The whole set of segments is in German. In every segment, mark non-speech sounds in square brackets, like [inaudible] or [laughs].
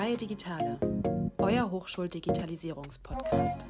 Freie Digitale, euer Hochschuldigitalisierungspodcast.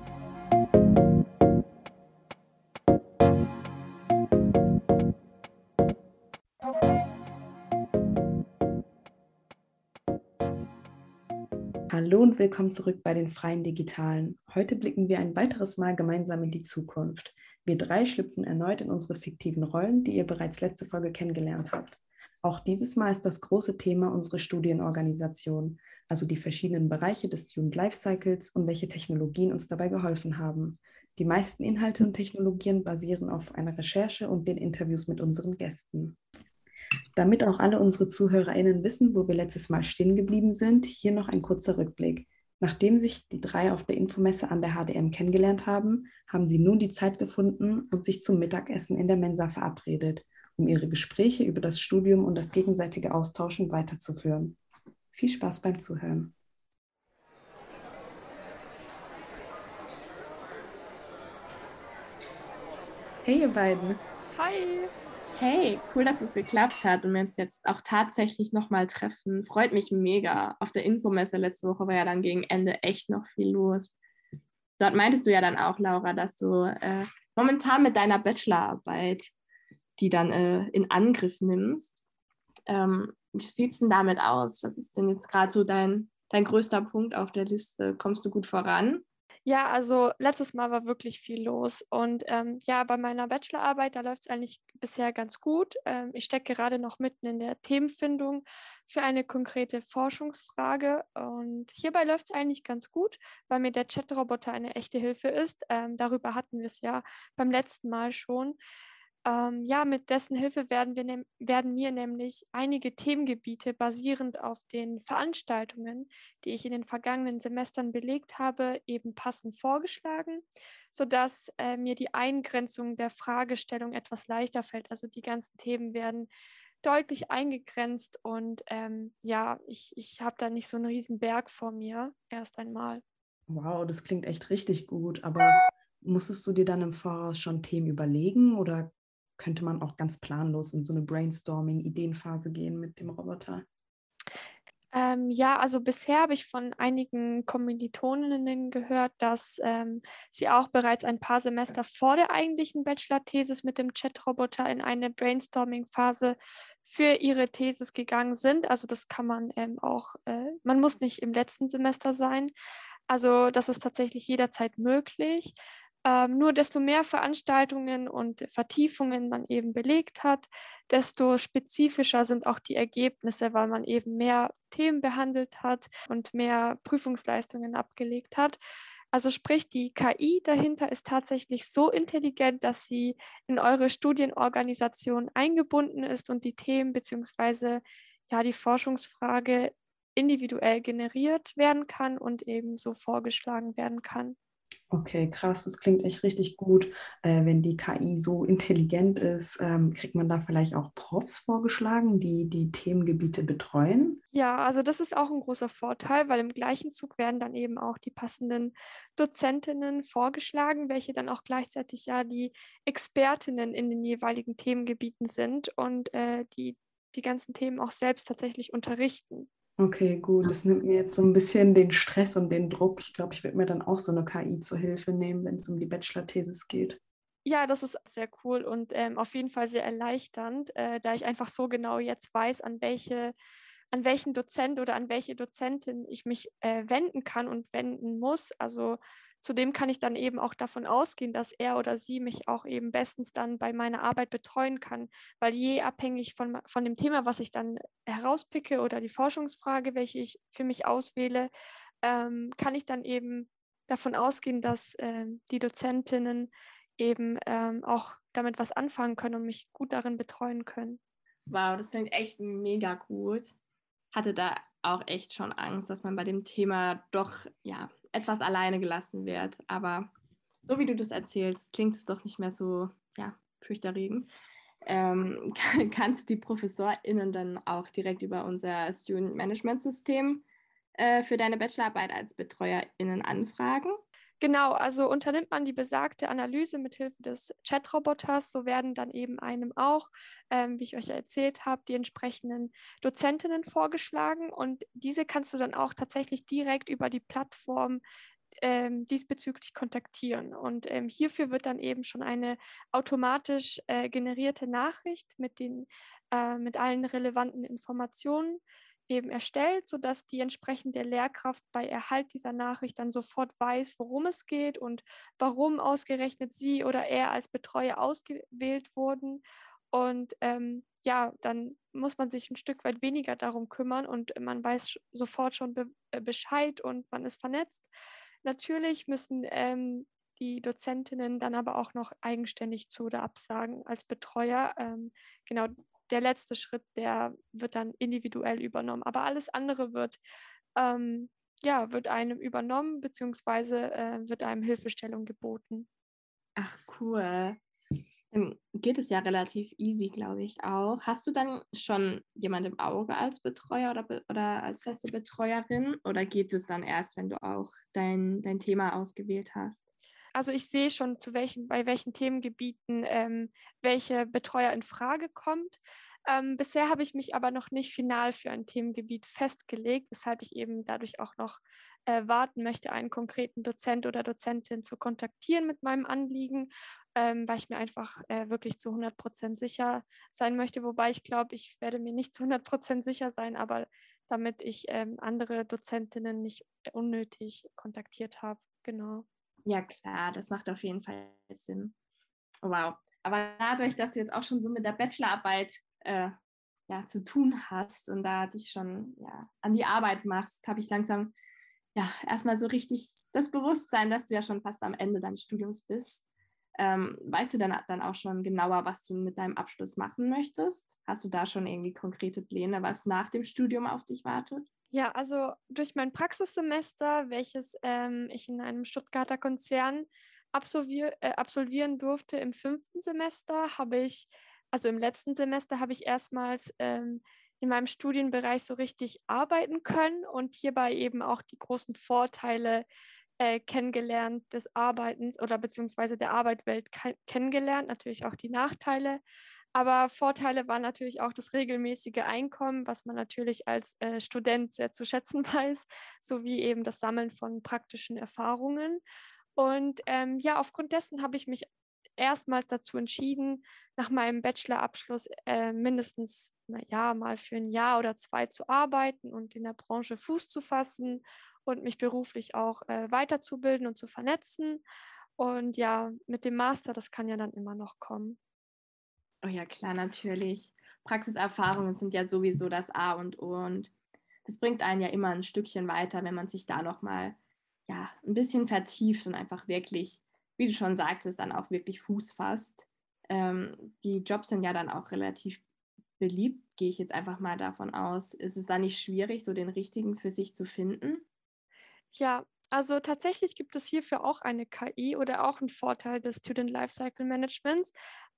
Hallo und willkommen zurück bei den Freien Digitalen. Heute blicken wir ein weiteres Mal gemeinsam in die Zukunft. Wir drei schlüpfen erneut in unsere fiktiven Rollen, die ihr bereits letzte Folge kennengelernt habt. Auch dieses Mal ist das große Thema unsere Studienorganisation, also die verschiedenen Bereiche des Student Lifecycles und welche Technologien uns dabei geholfen haben. Die meisten Inhalte und Technologien basieren auf einer Recherche und den Interviews mit unseren Gästen. Damit auch alle unsere ZuhörerInnen wissen, wo wir letztes Mal stehen geblieben sind, hier noch ein kurzer Rückblick. Nachdem sich die drei auf der Infomesse an der HDM kennengelernt haben, haben sie nun die Zeit gefunden und sich zum Mittagessen in der Mensa verabredet um ihre Gespräche über das Studium und das gegenseitige Austauschen weiterzuführen. Viel Spaß beim Zuhören. Hey ihr beiden. Hi. Hey, cool, dass es geklappt hat und wir uns jetzt auch tatsächlich nochmal treffen. Freut mich mega. Auf der Infomesse letzte Woche war ja dann gegen Ende echt noch viel los. Dort meintest du ja dann auch, Laura, dass du äh, momentan mit deiner Bachelorarbeit die dann äh, in Angriff nimmst. Ähm, wie sieht es denn damit aus? Was ist denn jetzt gerade so dein, dein größter Punkt auf der Liste? Kommst du gut voran? Ja, also letztes Mal war wirklich viel los. Und ähm, ja, bei meiner Bachelorarbeit, da läuft es eigentlich bisher ganz gut. Ähm, ich stecke gerade noch mitten in der Themenfindung für eine konkrete Forschungsfrage. Und hierbei läuft es eigentlich ganz gut, weil mir der Chatroboter eine echte Hilfe ist. Ähm, darüber hatten wir es ja beim letzten Mal schon. Ähm, ja, mit dessen Hilfe werden, wir werden mir nämlich einige Themengebiete basierend auf den Veranstaltungen, die ich in den vergangenen Semestern belegt habe, eben passend vorgeschlagen, sodass äh, mir die Eingrenzung der Fragestellung etwas leichter fällt. Also die ganzen Themen werden deutlich eingegrenzt und ähm, ja, ich, ich habe da nicht so einen riesen Berg vor mir erst einmal. Wow, das klingt echt richtig gut, aber musstest du dir dann im Voraus schon Themen überlegen oder könnte man auch ganz planlos in so eine Brainstorming-Ideenphase gehen mit dem Roboter? Ähm, ja, also bisher habe ich von einigen Kommilitoninnen gehört, dass ähm, sie auch bereits ein paar Semester vor der eigentlichen Bachelor-Thesis mit dem Chat-Roboter in eine Brainstorming-Phase für ihre Thesis gegangen sind. Also das kann man ähm, auch, äh, man muss nicht im letzten Semester sein. Also das ist tatsächlich jederzeit möglich. Ähm, nur desto mehr Veranstaltungen und Vertiefungen man eben belegt hat, desto spezifischer sind auch die Ergebnisse, weil man eben mehr Themen behandelt hat und mehr Prüfungsleistungen abgelegt hat. Also sprich, die KI dahinter ist tatsächlich so intelligent, dass sie in eure Studienorganisation eingebunden ist und die Themen bzw. ja die Forschungsfrage individuell generiert werden kann und eben so vorgeschlagen werden kann. Okay, krass, das klingt echt richtig gut. Äh, wenn die KI so intelligent ist, ähm, kriegt man da vielleicht auch Profs vorgeschlagen, die die Themengebiete betreuen? Ja, also das ist auch ein großer Vorteil, weil im gleichen Zug werden dann eben auch die passenden Dozentinnen vorgeschlagen, welche dann auch gleichzeitig ja die Expertinnen in den jeweiligen Themengebieten sind und äh, die die ganzen Themen auch selbst tatsächlich unterrichten. Okay, gut. Das nimmt mir jetzt so ein bisschen den Stress und den Druck. Ich glaube, ich würde mir dann auch so eine KI zur Hilfe nehmen, wenn es um die Bachelor-Thesis geht. Ja, das ist sehr cool und ähm, auf jeden Fall sehr erleichternd, äh, da ich einfach so genau jetzt weiß, an welche, an welchen Dozent oder an welche Dozentin ich mich äh, wenden kann und wenden muss. Also Zudem kann ich dann eben auch davon ausgehen, dass er oder sie mich auch eben bestens dann bei meiner Arbeit betreuen kann, weil je abhängig von, von dem Thema, was ich dann herauspicke oder die Forschungsfrage, welche ich für mich auswähle, ähm, kann ich dann eben davon ausgehen, dass äh, die Dozentinnen eben ähm, auch damit was anfangen können und mich gut darin betreuen können. Wow, das klingt echt mega gut. Hatte da auch echt schon Angst, dass man bei dem Thema doch ja etwas alleine gelassen wird. Aber so wie du das erzählst, klingt es doch nicht mehr so ja, fürchterregend. Ähm, [laughs] kannst du die ProfessorInnen dann auch direkt über unser Student Management System äh, für deine Bachelorarbeit als BetreuerInnen anfragen? Genau, also unternimmt man die besagte Analyse mit Hilfe des Chatroboters, so werden dann eben einem auch, ähm, wie ich euch erzählt habe, die entsprechenden Dozentinnen vorgeschlagen und diese kannst du dann auch tatsächlich direkt über die Plattform ähm, diesbezüglich kontaktieren. Und ähm, hierfür wird dann eben schon eine automatisch äh, generierte Nachricht mit, den, äh, mit allen relevanten Informationen eben erstellt, sodass die entsprechende Lehrkraft bei Erhalt dieser Nachricht dann sofort weiß, worum es geht und warum ausgerechnet sie oder er als Betreuer ausgewählt wurden. Und ähm, ja, dann muss man sich ein Stück weit weniger darum kümmern und man weiß sofort schon be äh, Bescheid und man ist vernetzt. Natürlich müssen ähm, die Dozentinnen dann aber auch noch eigenständig zu oder absagen als Betreuer. Ähm, genau der letzte Schritt, der wird dann individuell übernommen. Aber alles andere wird, ähm, ja, wird einem übernommen, beziehungsweise äh, wird einem Hilfestellung geboten. Ach, cool. Dann geht es ja relativ easy, glaube ich auch. Hast du dann schon jemand im Auge als Betreuer oder, oder als feste Betreuerin? Oder geht es dann erst, wenn du auch dein, dein Thema ausgewählt hast? Also ich sehe schon, zu welchen, bei welchen Themengebieten ähm, welche Betreuer in Frage kommt. Ähm, bisher habe ich mich aber noch nicht final für ein Themengebiet festgelegt, weshalb ich eben dadurch auch noch äh, warten möchte, einen konkreten Dozent oder Dozentin zu kontaktieren mit meinem Anliegen, ähm, weil ich mir einfach äh, wirklich zu 100 Prozent sicher sein möchte. Wobei ich glaube, ich werde mir nicht zu 100 Prozent sicher sein, aber damit ich ähm, andere Dozentinnen nicht unnötig kontaktiert habe. Genau. Ja, klar, das macht auf jeden Fall Sinn. Wow. Aber dadurch, dass du jetzt auch schon so mit der Bachelorarbeit äh, ja, zu tun hast und da dich schon ja, an die Arbeit machst, habe ich langsam ja erstmal so richtig das Bewusstsein, dass du ja schon fast am Ende deines Studiums bist. Ähm, weißt du dann, dann auch schon genauer, was du mit deinem Abschluss machen möchtest? Hast du da schon irgendwie konkrete Pläne, was nach dem Studium auf dich wartet? Ja, also durch mein Praxissemester, welches ähm, ich in einem Stuttgarter Konzern absolvier äh, absolvieren durfte im fünften Semester, habe ich, also im letzten Semester, habe ich erstmals ähm, in meinem Studienbereich so richtig arbeiten können und hierbei eben auch die großen Vorteile äh, kennengelernt des Arbeitens oder beziehungsweise der Arbeitwelt kennengelernt, natürlich auch die Nachteile. Aber Vorteile waren natürlich auch das regelmäßige Einkommen, was man natürlich als äh, Student sehr zu schätzen [laughs] weiß, sowie eben das Sammeln von praktischen Erfahrungen. Und ähm, ja, aufgrund dessen habe ich mich erstmals dazu entschieden, nach meinem Bachelorabschluss äh, mindestens, naja, mal für ein Jahr oder zwei zu arbeiten und in der Branche Fuß zu fassen und mich beruflich auch äh, weiterzubilden und zu vernetzen. Und ja, mit dem Master, das kann ja dann immer noch kommen. Oh ja, klar, natürlich. Praxiserfahrungen sind ja sowieso das A und O und das bringt einen ja immer ein Stückchen weiter, wenn man sich da nochmal ja, ein bisschen vertieft und einfach wirklich, wie du schon sagtest, dann auch wirklich Fuß fasst. Ähm, die Jobs sind ja dann auch relativ beliebt, gehe ich jetzt einfach mal davon aus. Ist es da nicht schwierig, so den richtigen für sich zu finden? Ja, also tatsächlich gibt es hierfür auch eine KI oder auch einen Vorteil des Student Lifecycle Managements.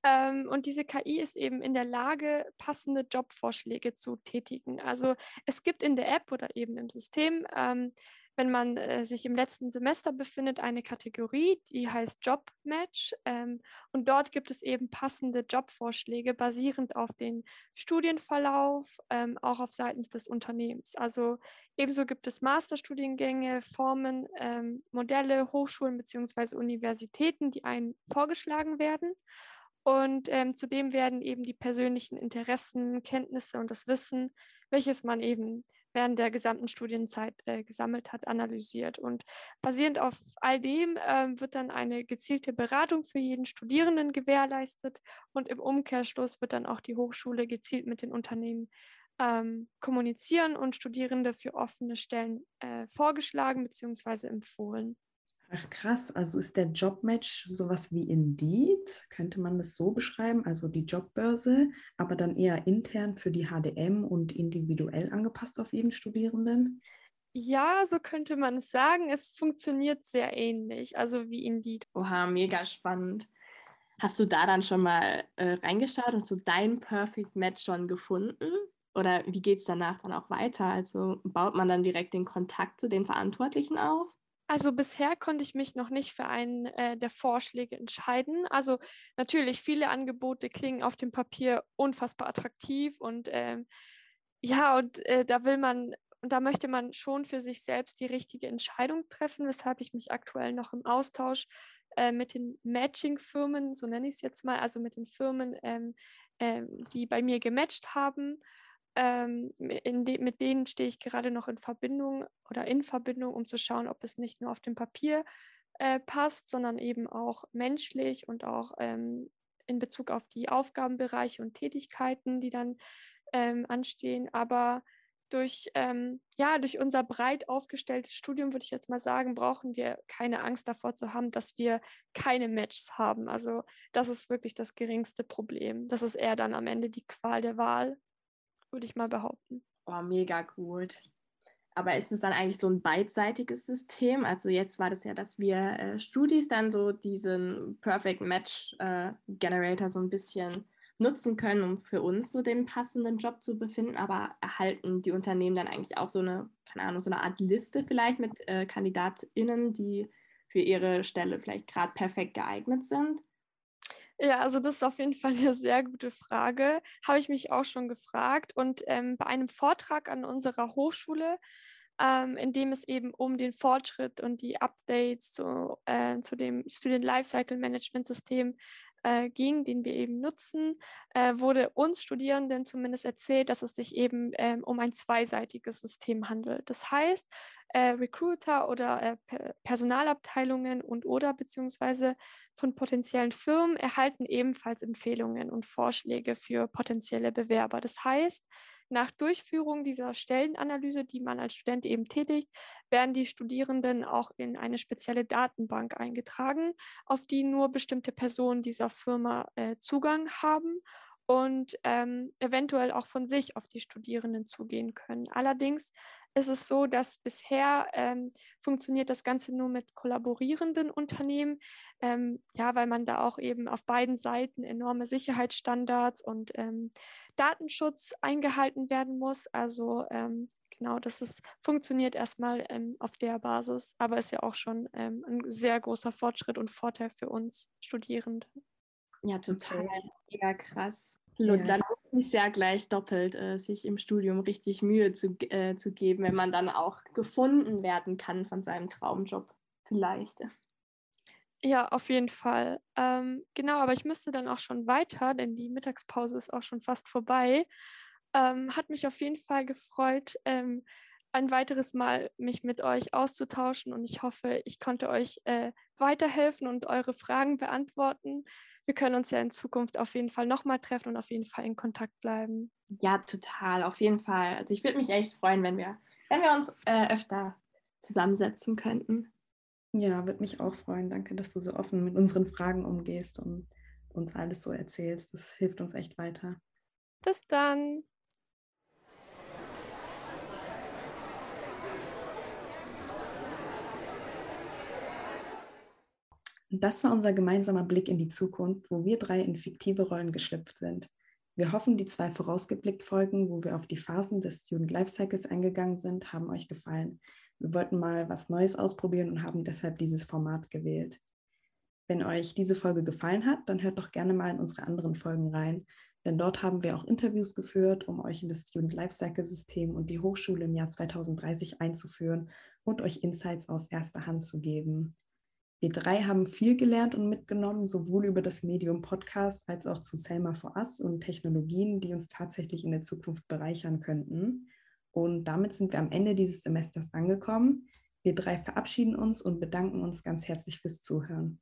Ähm, und diese KI ist eben in der Lage, passende Jobvorschläge zu tätigen. Also es gibt in der App oder eben im System ähm, wenn man äh, sich im letzten Semester befindet, eine Kategorie, die heißt Jobmatch. Ähm, und dort gibt es eben passende Jobvorschläge basierend auf den Studienverlauf, ähm, auch auf seitens des Unternehmens. Also ebenso gibt es Masterstudiengänge, Formen, ähm, Modelle, Hochschulen bzw. Universitäten, die einen vorgeschlagen werden. Und ähm, zudem werden eben die persönlichen Interessen, Kenntnisse und das Wissen, welches man eben während der gesamten Studienzeit äh, gesammelt hat, analysiert. Und basierend auf all dem äh, wird dann eine gezielte Beratung für jeden Studierenden gewährleistet und im Umkehrschluss wird dann auch die Hochschule gezielt mit den Unternehmen ähm, kommunizieren und Studierende für offene Stellen äh, vorgeschlagen bzw. empfohlen. Ach krass, also ist der Jobmatch sowas wie Indeed, könnte man das so beschreiben, also die Jobbörse, aber dann eher intern für die HDM und individuell angepasst auf jeden Studierenden? Ja, so könnte man es sagen. Es funktioniert sehr ähnlich, also wie Indeed. Oha, mega spannend. Hast du da dann schon mal äh, reingeschaut und so dein Perfect Match schon gefunden? Oder wie geht es danach dann auch weiter? Also baut man dann direkt den Kontakt zu den Verantwortlichen auf? Also bisher konnte ich mich noch nicht für einen äh, der Vorschläge entscheiden. Also natürlich, viele Angebote klingen auf dem Papier unfassbar attraktiv und ähm, ja, und äh, da will man, und da möchte man schon für sich selbst die richtige Entscheidung treffen, weshalb ich mich aktuell noch im Austausch äh, mit den Matching-Firmen, so nenne ich es jetzt mal, also mit den Firmen, ähm, ähm, die bei mir gematcht haben ähm, de mit denen stehe ich gerade noch in Verbindung oder in Verbindung, um zu schauen, ob es nicht nur auf dem Papier äh, passt, sondern eben auch menschlich und auch ähm, in Bezug auf die Aufgabenbereiche und Tätigkeiten, die dann ähm, anstehen. Aber durch, ähm, ja, durch unser breit aufgestelltes Studium, würde ich jetzt mal sagen, brauchen wir keine Angst davor zu haben, dass wir keine Matches haben. Also das ist wirklich das geringste Problem. Das ist eher dann am Ende die Qual der Wahl würde ich mal behaupten. Oh, mega gut. Aber ist es dann eigentlich so ein beidseitiges System? Also jetzt war das ja, dass wir äh, Studis dann so diesen Perfect Match äh, Generator so ein bisschen nutzen können, um für uns so den passenden Job zu befinden, aber erhalten die Unternehmen dann eigentlich auch so eine, keine Ahnung, so eine Art Liste vielleicht mit äh, KandidatInnen, die für ihre Stelle vielleicht gerade perfekt geeignet sind? Ja, also das ist auf jeden Fall eine sehr gute Frage. Habe ich mich auch schon gefragt. Und ähm, bei einem Vortrag an unserer Hochschule, ähm, in dem es eben um den Fortschritt und die Updates zu, äh, zu dem Student Lifecycle Management System äh, ging, den wir eben nutzen, äh, wurde uns Studierenden zumindest erzählt, dass es sich eben ähm, um ein zweiseitiges System handelt. Das heißt, äh, Recruiter oder äh, Personalabteilungen und oder beziehungsweise von potenziellen Firmen erhalten ebenfalls Empfehlungen und Vorschläge für potenzielle Bewerber. Das heißt, nach Durchführung dieser Stellenanalyse, die man als Student eben tätigt, werden die Studierenden auch in eine spezielle Datenbank eingetragen, auf die nur bestimmte Personen dieser Firma äh, Zugang haben und ähm, eventuell auch von sich auf die Studierenden zugehen können. Allerdings ist es so, dass bisher ähm, funktioniert das Ganze nur mit kollaborierenden Unternehmen, ähm, ja, weil man da auch eben auf beiden Seiten enorme Sicherheitsstandards und ähm, Datenschutz eingehalten werden muss. Also ähm, genau, das ist, funktioniert erstmal ähm, auf der Basis, aber ist ja auch schon ähm, ein sehr großer Fortschritt und Vorteil für uns Studierende. Ja, total. Mega krass. Ja. Dann ist ja gleich doppelt, äh, sich im Studium richtig Mühe zu, äh, zu geben, wenn man dann auch gefunden werden kann von seinem Traumjob. Vielleicht. Ja, auf jeden Fall. Ähm, genau, aber ich müsste dann auch schon weiter, denn die Mittagspause ist auch schon fast vorbei. Ähm, hat mich auf jeden Fall gefreut, ähm, ein weiteres Mal mich mit euch auszutauschen und ich hoffe, ich konnte euch äh, weiterhelfen und eure Fragen beantworten. Wir können uns ja in Zukunft auf jeden Fall nochmal treffen und auf jeden Fall in Kontakt bleiben. Ja, total, auf jeden Fall. Also ich würde mich echt freuen, wenn wir, wenn wir uns äh, öfter zusammensetzen könnten. Ja, würde mich auch freuen. Danke, dass du so offen mit unseren Fragen umgehst und uns alles so erzählst. Das hilft uns echt weiter. Bis dann. Das war unser gemeinsamer Blick in die Zukunft, wo wir drei in fiktive Rollen geschlüpft sind. Wir hoffen, die zwei vorausgeblickt Folgen, wo wir auf die Phasen des Student Lifecycles eingegangen sind, haben euch gefallen. Wir wollten mal was Neues ausprobieren und haben deshalb dieses Format gewählt. Wenn euch diese Folge gefallen hat, dann hört doch gerne mal in unsere anderen Folgen rein, denn dort haben wir auch Interviews geführt, um euch in das Student Lifecycle System und die Hochschule im Jahr 2030 einzuführen und euch Insights aus erster Hand zu geben. Wir drei haben viel gelernt und mitgenommen, sowohl über das Medium Podcast als auch zu Selma for Us und Technologien, die uns tatsächlich in der Zukunft bereichern könnten. Und damit sind wir am Ende dieses Semesters angekommen. Wir drei verabschieden uns und bedanken uns ganz herzlich fürs Zuhören.